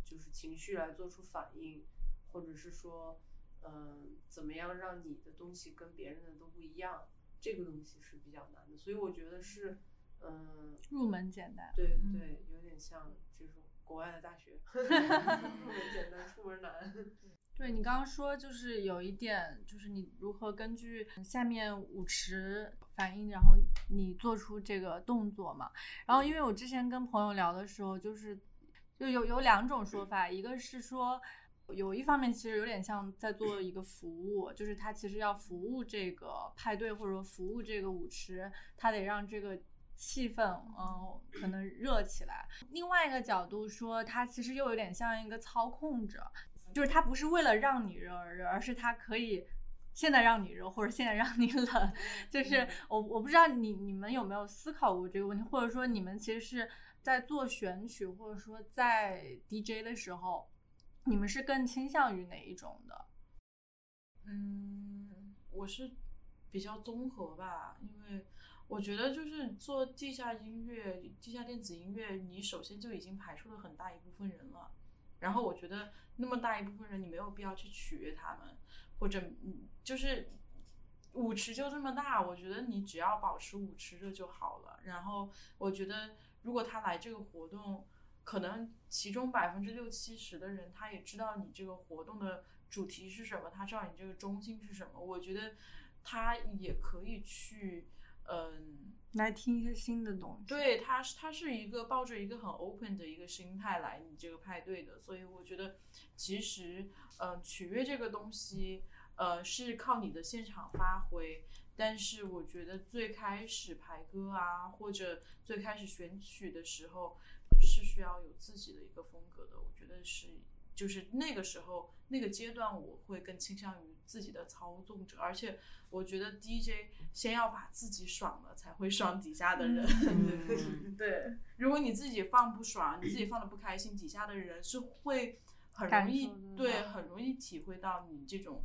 就是情绪来做出反应，或者是说嗯、呃怎么样让你的东西跟别人的都不一样，这个东西是比较难的，所以我觉得是嗯、入门简单。对嗯对，有点像这种国外的大学，入门简单，出门难。对你刚刚说，就是有一点，就是你如何根据下面舞池反应，然后你做出这个动作嘛。然后因为我之前跟朋友聊的时候，就是就有有两种说法，一个是说。有一方面其实有点像在做一个服务，就是他其实要服务这个派对或者说服务这个舞池，他得让这个气氛嗯可能热起来。另外一个角度说，它其实又有点像一个操控者，就是他不是为了让你热而热，而是他可以现在让你热，或者现在让你冷。就是我我不知道你你们有没有思考过这个问题，或者说你们其实是在做选曲，或者说在 DJ 的时候，你们是更倾向于哪一种的？嗯，我是比较综合吧，因为我觉得就是做地下音乐、地下电子音乐，你首先就已经排除了很大一部分人了。然后我觉得那么大一部分人，你没有必要去取悦他们，或者嗯，就是舞池就这么大，我觉得你只要保持舞池热就好了。然后我觉得如果他来这个活动，可能其中百分之六七十的人，他也知道你这个活动的主题是什么，他知道你这个中心是什么。我觉得他也可以去，嗯，来听一些新的东西。对，他是他是一个抱着一个很 open 的一个心态来你这个派对的，所以我觉得其实，嗯，取悦这个东西，呃，是靠你的现场发挥。但是我觉得最开始排歌啊，或者最开始选曲的时候，是需要有自己的一个风格的。我觉得是，就是那个时候那个阶段，我会更倾向于自己的操纵者。而且我觉得 DJ 先要把自己爽了，才会爽底下的人。嗯对，如果你自己放不爽，你自己放的不开心，底下的人是会很容易对，很容易体会到你这种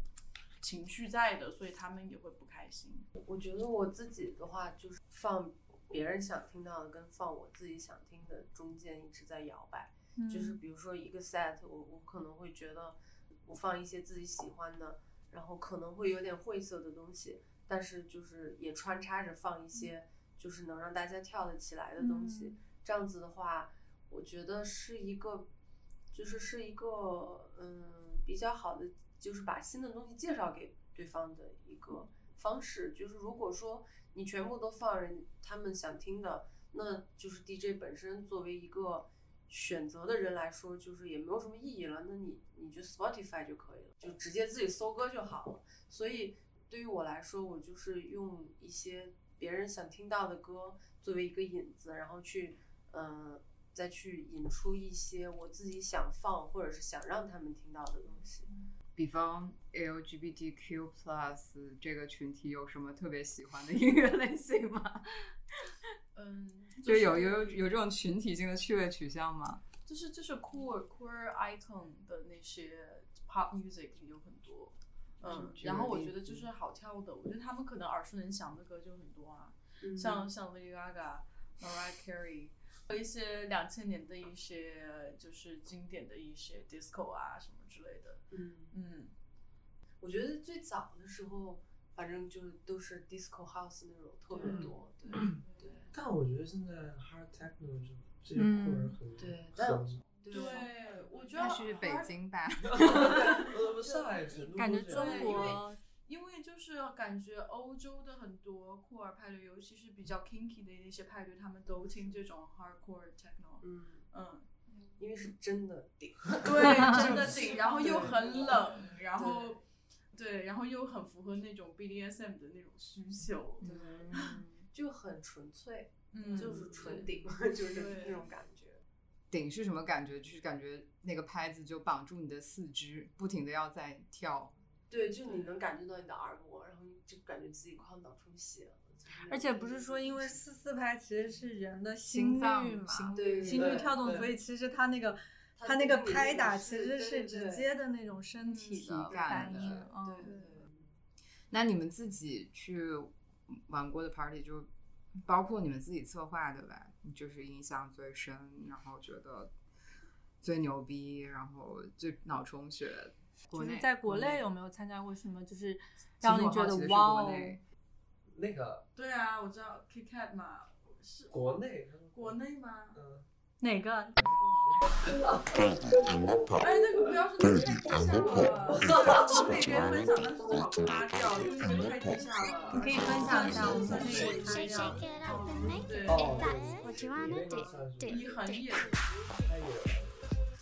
情绪在的，所以他们也会不开心。我觉得我自己的话，就是放别人想听到的跟放我自己想听的中间一直在摇摆。就是比如说一个 set，我我可能会觉得我放一些自己喜欢的，然后可能会有点晦涩的东西，但是就是也穿插着放一些就是能让大家跳得起来的东西。嗯这样子的话，我觉得是一个就是是一个嗯比较好的，就是把新的东西介绍给对方的一个方式。就是如果说你全部都放人他们想听的，那就是 DJ 本身作为一个选择的人来说，就是也没有什么意义了。那你你就 Spotify 就可以了，就直接自己搜歌就好了。所以对于我来说，我就是用一些别人想听到的歌作为一个引子，然后去嗯、再去引出一些我自己想放或者是想让他们听到的东西。比方 LGBTQ plus 这个群体有什么特别喜欢的音乐类型吗？嗯，就有有有这种群体性的趣味取向吗？就是就是 queer queer icon 的那些 pop music 有很多，嗯，然后我觉得就是好跳的，我觉得他们可能耳熟能详的歌就很多啊，嗯像像 Lady Gaga、Mariah Carey，和一些两千年的一些就是经典的一些 disco 啊什么之类的，嗯，嗯，我觉得最早的时候，反正就都是 disco house 那种特别多，对对但我觉得现在 hard techno 就这些嗯酷儿很对但对对，我觉得他是北京吧？呃，上海、成都感觉中国因为就是感觉欧洲的很多酷儿派对，尤其是比较 kinky 的一些派对，他们都听这种 hardcore techno。嗯，嗯，因为是真的顶，对，真的 顶，然后又很冷，然后对，然后又很符合那种 BDSM 的那种需求。对就很纯粹，嗯，就是纯顶，就是对那种感觉。顶是什么感觉？就是感觉那个拍子就绑住你的四肢，不停的要在跳。对，就你能感觉到你的耳膜，然后就感觉自己快要脑出血了。而且不是说因为四四拍其实是人的心脏率嘛，心对心率跳动，所以其实它那个它它那个拍打其实是直接的那种身体体的感的反应，对嗯，对对。那你们自己去玩过的 party 就包括你们自己策划的吧？就是印象最深，然后觉得最牛逼，然后最脑充血。国内就是在国内内有没有参加过什么，就是让你觉得哇哦，那个对啊，我知道 Kit Kat 嘛，是国内，国内吗？嗯，哪个？哎，那个不要是那个太地下了，我可以跟分享，但是最好擦掉，因为那个太地下了。你可以分享一下，我们可以擦掉。对，哦，what you 你 wanna 那个 do. 算是你很野，太野了，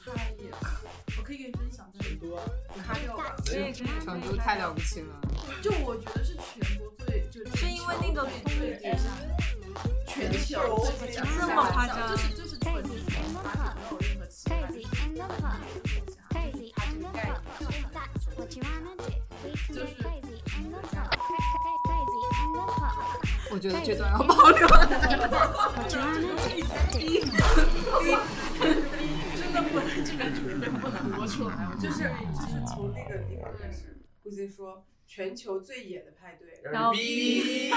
太野了，我可以分享很。多、啊，还有成都太了不起了。就我觉得是全国最，就是因为那个最姐，全球这么夸张，就是就是就是全球没有任何其他的。我觉得这段要保留。真的不能，这个绝对不能播出来。我就是就是从那个地方开始，估计说全球最野的派对，然后逼，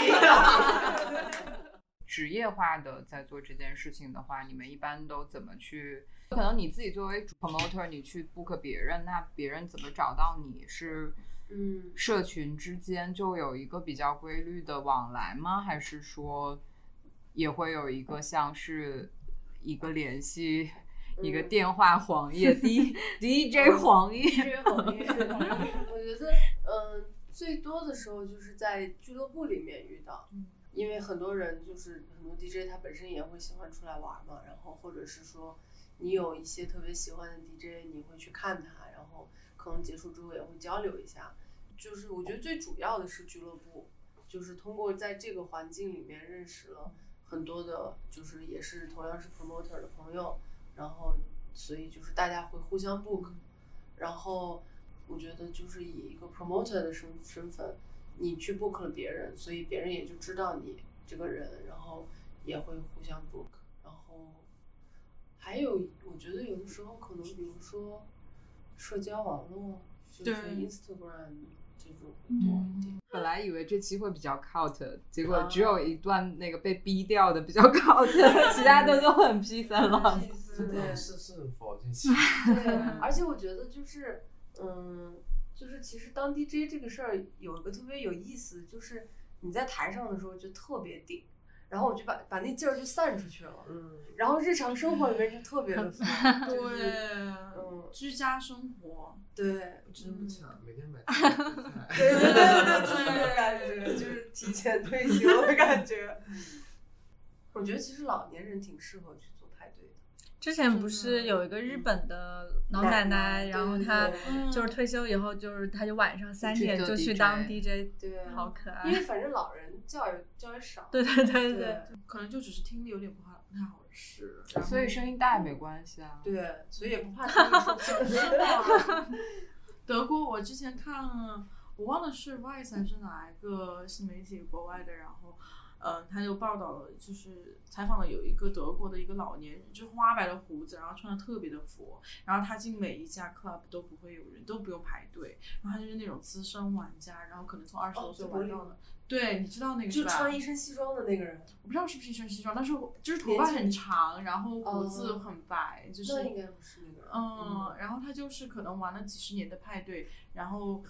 职业化的在做这件事情的话，你们一般都怎么去？可能你自己作为 promoter，你去 book 别人，那别人怎么找到你？是嗯社群之间就有一个比较规律的往来吗？还是说也会有一个像是一个联系？一个嗯。电话黄页，D DJ 黄页，我觉得，嗯，最多的时候就是在俱乐部里面遇到，因为很多人就是很多 DJ 他本身也会喜欢出来玩嘛，然后或者是说你有一些特别喜欢的 DJ，你会去看他，然后可能结束之后也会交流一下，就是我觉得最主要的是俱乐部，就是通过在这个环境里面认识了很多的，就是也是同样是 promoter 的朋友，然后所以就是大家会互相 book，然后我觉得就是以一个 promoter 的身身份，你去 book 了别人，所以别人也就知道你这个人，然后也会互相 book，然后还有我觉得有的时候可能比如说社交网络，就是。对 Instagram 这种会多一点。本来以为这期会比较 cut，结果啊只有一段那个被逼掉的比较 cut，其他的都很 and love。真的是是否这期？对，而且我觉得就是，嗯，就是其实当 DJ 这个事儿有一个特别有意思，就是你在台上的时候就特别顶，然后我就把把那劲儿就散出去了。嗯，然后日常生活里面就特别的烦，对，嗯，居家生活，对，真不强，每天买 对对对对，就是这种感觉，就是提前退休的感觉。我觉得其实老年人挺适合去做。之前不是有一个日本的老奶奶，然后她就是退休以后，就是她就晚上三点就去当 DJ，对，好可爱。因为反正老人觉也觉也少。对对对对可能就只是听力有点不好，不太好使，所以声音大也没关系啊。对，所以也不怕。德国，我之前看，我忘了是 Vice 还是哪一个新媒体国外的，然后，呃，他就报道了，就是采访了有一个德国的一个老年人，就是花白的胡子，然后穿的特别的佛，然后他进每一家 club 都不会有人，都不用排队，然后他就是那种资深玩家，然后可能从二十多岁玩到了。对，你知道那个就？穿一身西装的那个人，我不知道是不是一身西装，但是我就是头发很长，然后胡子哦很白，就是那应该不是那个人。嗯，然后他就是可能玩了几十年的派对，然后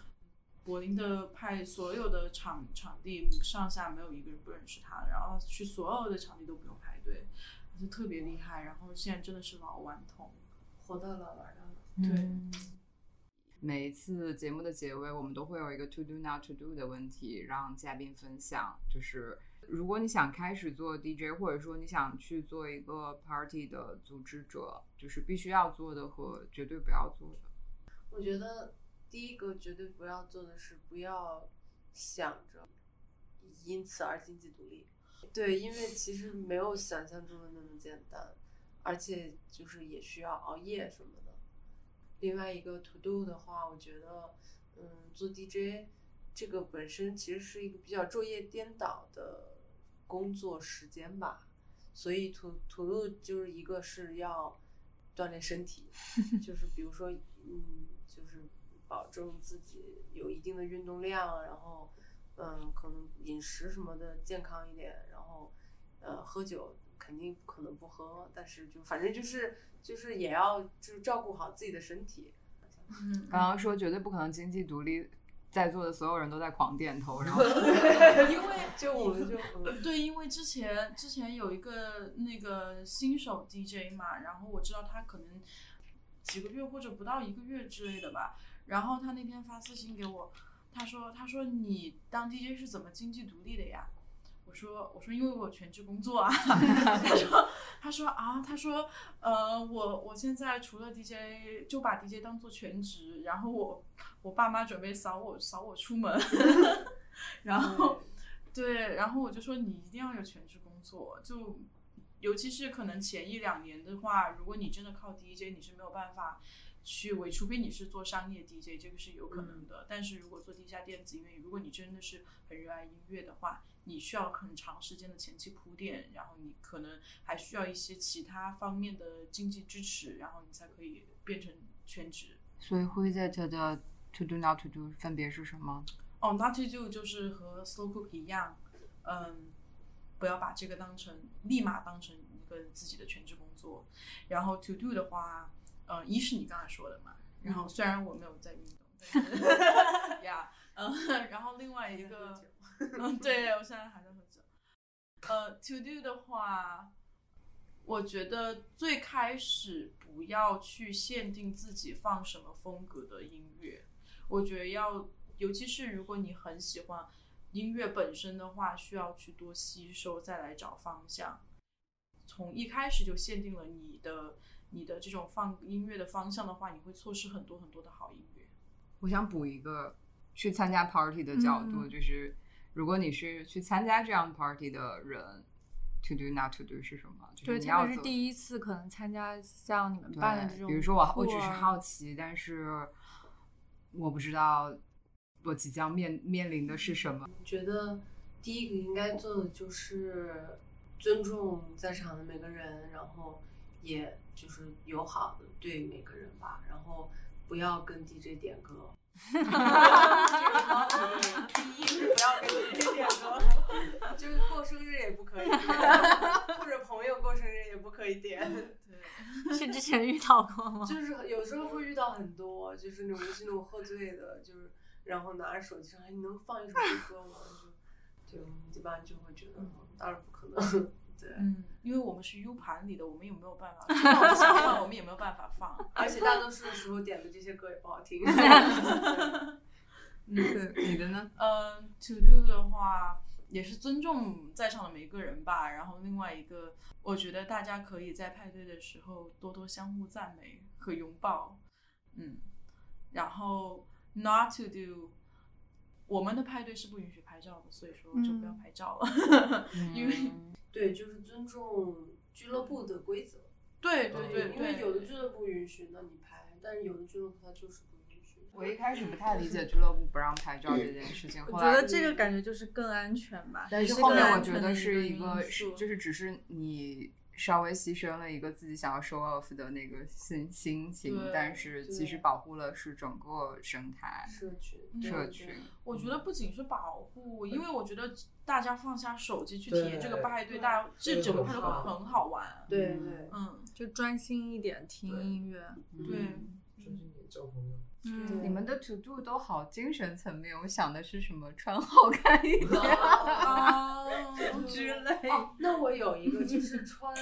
柏林的派所有的场场地上下没有一个人不认识他，然后去所有的场地都不用排队，就特别厉害。然后现在真的是老顽童，活到老玩到老。对，每一次节目的结尾，我们都会有一个 to do not to do 的问题，让嘉宾分享。就是如果你想开始做 DJ，或者说你想去做一个 party 的组织者，就是必须要做的和绝对不要做的。我觉得第一个绝对不要做的是不要想着因此而经济独立。对，因为其实没有想象中的那么简单，而且就是也需要熬夜什么的。另外一个 to do 的话，我觉得，嗯，做 DJ 这个本身其实是一个比较昼夜颠倒的工作时间吧，所以 to to do 就是一个是要锻炼身体，就是比如说，嗯，就是保证自己有一定的运动量，然后，嗯，可能饮食什么的健康一点，然后，呃，喝酒肯定不可能不喝，但是就反正就是就是也要就是照顾好自己的身体。嗯，刚刚说绝对不可能经济独立，在座的所有人都在狂点头，然后 因为 就我们就嗯对，因为之前之前有一个那个新手 DJ 嘛，然后我知道他可能几个月或者不到一个月之类的吧，然后他那天发私信给我，他说他说你当 DJ 是怎么经济独立的呀？我说我说因为我有全职工作啊，他说他说啊他说呃我我现在除了 DJ 就把 DJ 当做全职，然后我我爸妈准备扫我扫我出门，然后。对，然后我就说你一定要有全职工作，就尤其是可能前一两年的话，如果你真的靠 DJ，你是没有办法去为，除非你是做商业 DJ，这个是有可能的。但是如果做地下电子音乐，如果你真的是很热爱音乐的话，你需要很长时间的前期铺垫，然后你可能还需要一些其他方面的经济支持，然后你才可以变成全职。所以 Wizard 的 to do not to do 分别是什么？哦、n o t to do 就是和 slow cook 一样，嗯，不要把这个当成立马当成一个自己的全职工作。然后 to do 的话，嗯，一是你刚才说的嘛，然后虽然我没有在运动，但是 呀，嗯，然后另外一个，嗯，对我现在还在喝酒。呃，to do 的话，我觉得最开始不要去限定自己放什么风格的音乐，我觉得要。尤其是如果你很喜欢音乐本身的话，需要去多吸收，再来找方向。从一开始就限定了你的你的这种放音乐的方向的话，你会错失很多很多的好音乐。我想补一个去参加 party 的角度，嗯就是如果你是去参加这样 party 的人，to do not to do 是什么？就是对，你要做特别是第一次可能参加像你们办的这，种，比如说我我只是好，奇，但是我不知道我即将面面临的是什么。我觉得第一个应该做的就是尊重在场的每个人，然后也就是友好的对每个人吧，然后不要跟 DJ 点歌。这个高题第一是不要跟 DJ 点歌，就是过生日也不可以点，或者朋友过生日也不可以点。对，是之前遇到过吗？就是 有时候会遇到很多，就是那种尤其那种喝醉的，就是然后拿着手机上，哎，你能放一首歌吗？就就一般就会觉得，嗯当然不可能。对，嗯，因为我们是 U 盘里的，我们有没有办法？就算我们想放，我们也没有办法放。而且大多数的时候点的这些歌也不好听。对，你的呢？嗯，to do 的话也是尊重在场的每一个人吧。然后另外一个，我觉得大家可以在派对的时候多多相互赞美和拥抱。嗯，然后 not to do，我们的派对是不允许拍照的，所以说就不要拍照了，因为对，就是尊重俱乐部的规则。对对对因为，有的俱乐部允许，那你拍；但是有的俱乐部它就是不允许。我一开始不太理解俱乐部不让拍照这件事情，后来我觉得这个感觉就是更安全吧。但是后面我觉得是一一个，就是只是你稍微牺牲了一个自己想要 show off 的那个心心情，但是其实保护了是整个生态社群，社对群。我觉得不仅是保护，因为我觉得大家放下手机去体验这个对派对，大家这整个派对会很好玩。对对嗯，就专心一点听音乐。对，专心点交朋友。嗯。你们的 to do 都好精神层面，我想的是什么？穿好看一点啊 之类。哦，那我有一个就是穿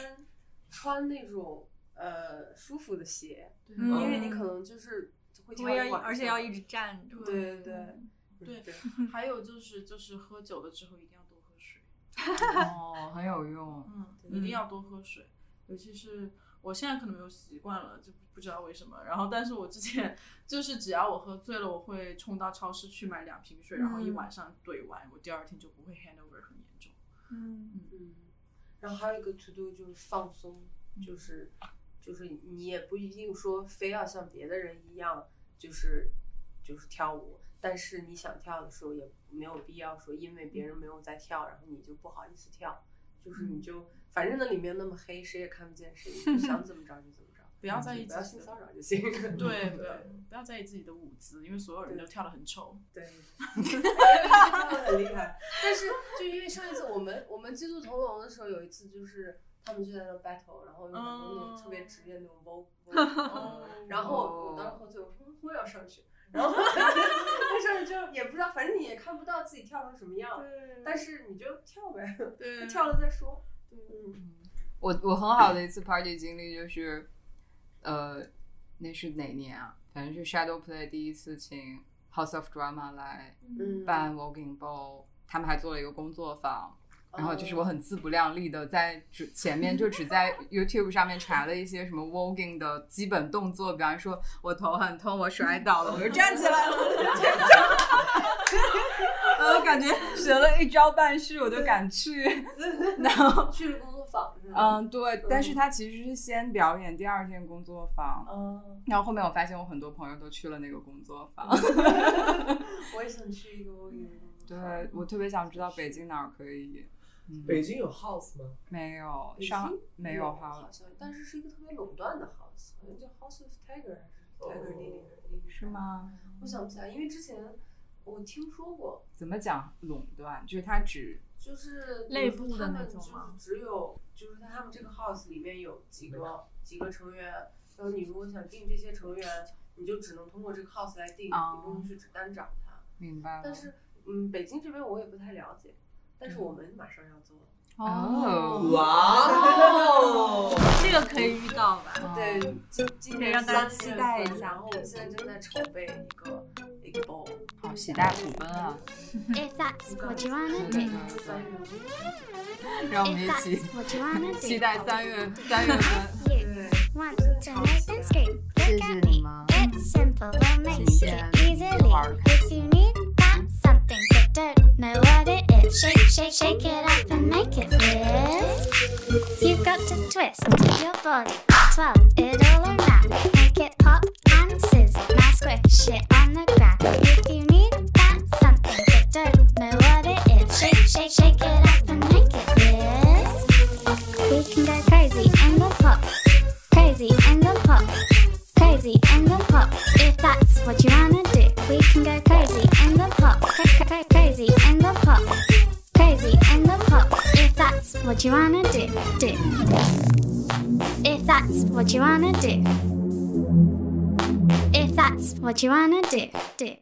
穿那种呃舒服的鞋，嗯因为你可能就是会跳我要一而且要一直站着。对对对，还有就是就是喝酒了之后一定要多喝水，哦，很有用。嗯，一定要多喝水，尤其是我现在可能没有习惯了，就不知道为什么。然后，但是我之前就是只要我喝醉了，我会冲到超市去买两瓶水，然后一晚上兑完，我第二天就不会 hand over 很严重。嗯，嗯，然后还有一个 to do 就是放松，就是就是你也不一定说非要像别的人一样，就是就是跳舞，但是你想跳的时候也没有必要说因为别人没有在跳，然后你就不好意思跳，就是你就反正那里面那么黑，谁也看不见谁，你想怎么着就怎么着，不要在意不要性骚扰就行。对，不要不要在意自己的舞姿，因为所有人都跳得很丑。对，跳的很厉害。但是就因为上一次我们我们基督同笼的时候，有一次就是他们就在那 battle，然后有很多那种特别职业那种 vocal，、哦然后我当时喝醉，我说我也要上去，然后那上去就也不知道，反正你也看不到自己跳成什么样，但是你就跳呗，对跳了再说。嗯，我我很好的一次 party 经历就是，呃，那是哪年啊？反正是 Shadow Play 第一次请 House of Drama 来嗯办 Voguing Ball，他们还做了一个工作坊。然后就是哦我很自不量力的在只前面就只在 YouTube 上面查了一些什么 voguing 的基本动作，比方说我头很痛，我摔倒了，我就站起来了，然后感觉学了一招半式，我就敢去，然后去了工作坊是吧？嗯对，但是他其实是先表演第二天工作坊，嗯，然后后面我发现我很多朋友都去了那个工作坊，我也想去一个对我特别想知道北京哪儿可以。嗯北京有 house 吗？没有，上京没有好 house 像，但是是一个特别垄断的 house，好像叫 House of Tiger 还是 Tiger Lily 是？吗？我想不起来，因为之前我听说过，怎么讲垄断？就是它只就是内部的那他们就是种吗只有就是他们这个 house 里面有几个几个成员，然后你如果想定这些成员，你就只能通过这个 house 来定，哦你不能去只单找他。明白了。但是嗯，北京这边我也不太了解，但是我们马上要做。哦，哇哦！这个可以遇到吧？对，今今年可以让大家期待一下然后我们现在正在筹备一个 一个 bowl。好，喜大普奔啊！ If that's what you wanna 对 do, 对三月对，让我们 if 一 that's 起 what you wanna 期 do, 待三月三月份。 you want to make them scream. 谢 Look 谢 at 你 me. 们。 It's simple, we'll make 谢 it 谢 easily. 好好看 If you need that something but don't know what it is, shake, shake, shake it up and make it fizz. You've got to twist your body, twirl it all around, make it pop and sizz. On the ground. If you need that something shake, shake, shake it up and make it fizz. We can go crazy and then pop, crazy and then pop, crazy pop. If that's what you wanna do, we can go crazy pop, cra- cra- cra- crazy pop, crazy pop. If that's what you wanna do, do. If that's what you wanna do. That's what you wanna do, do.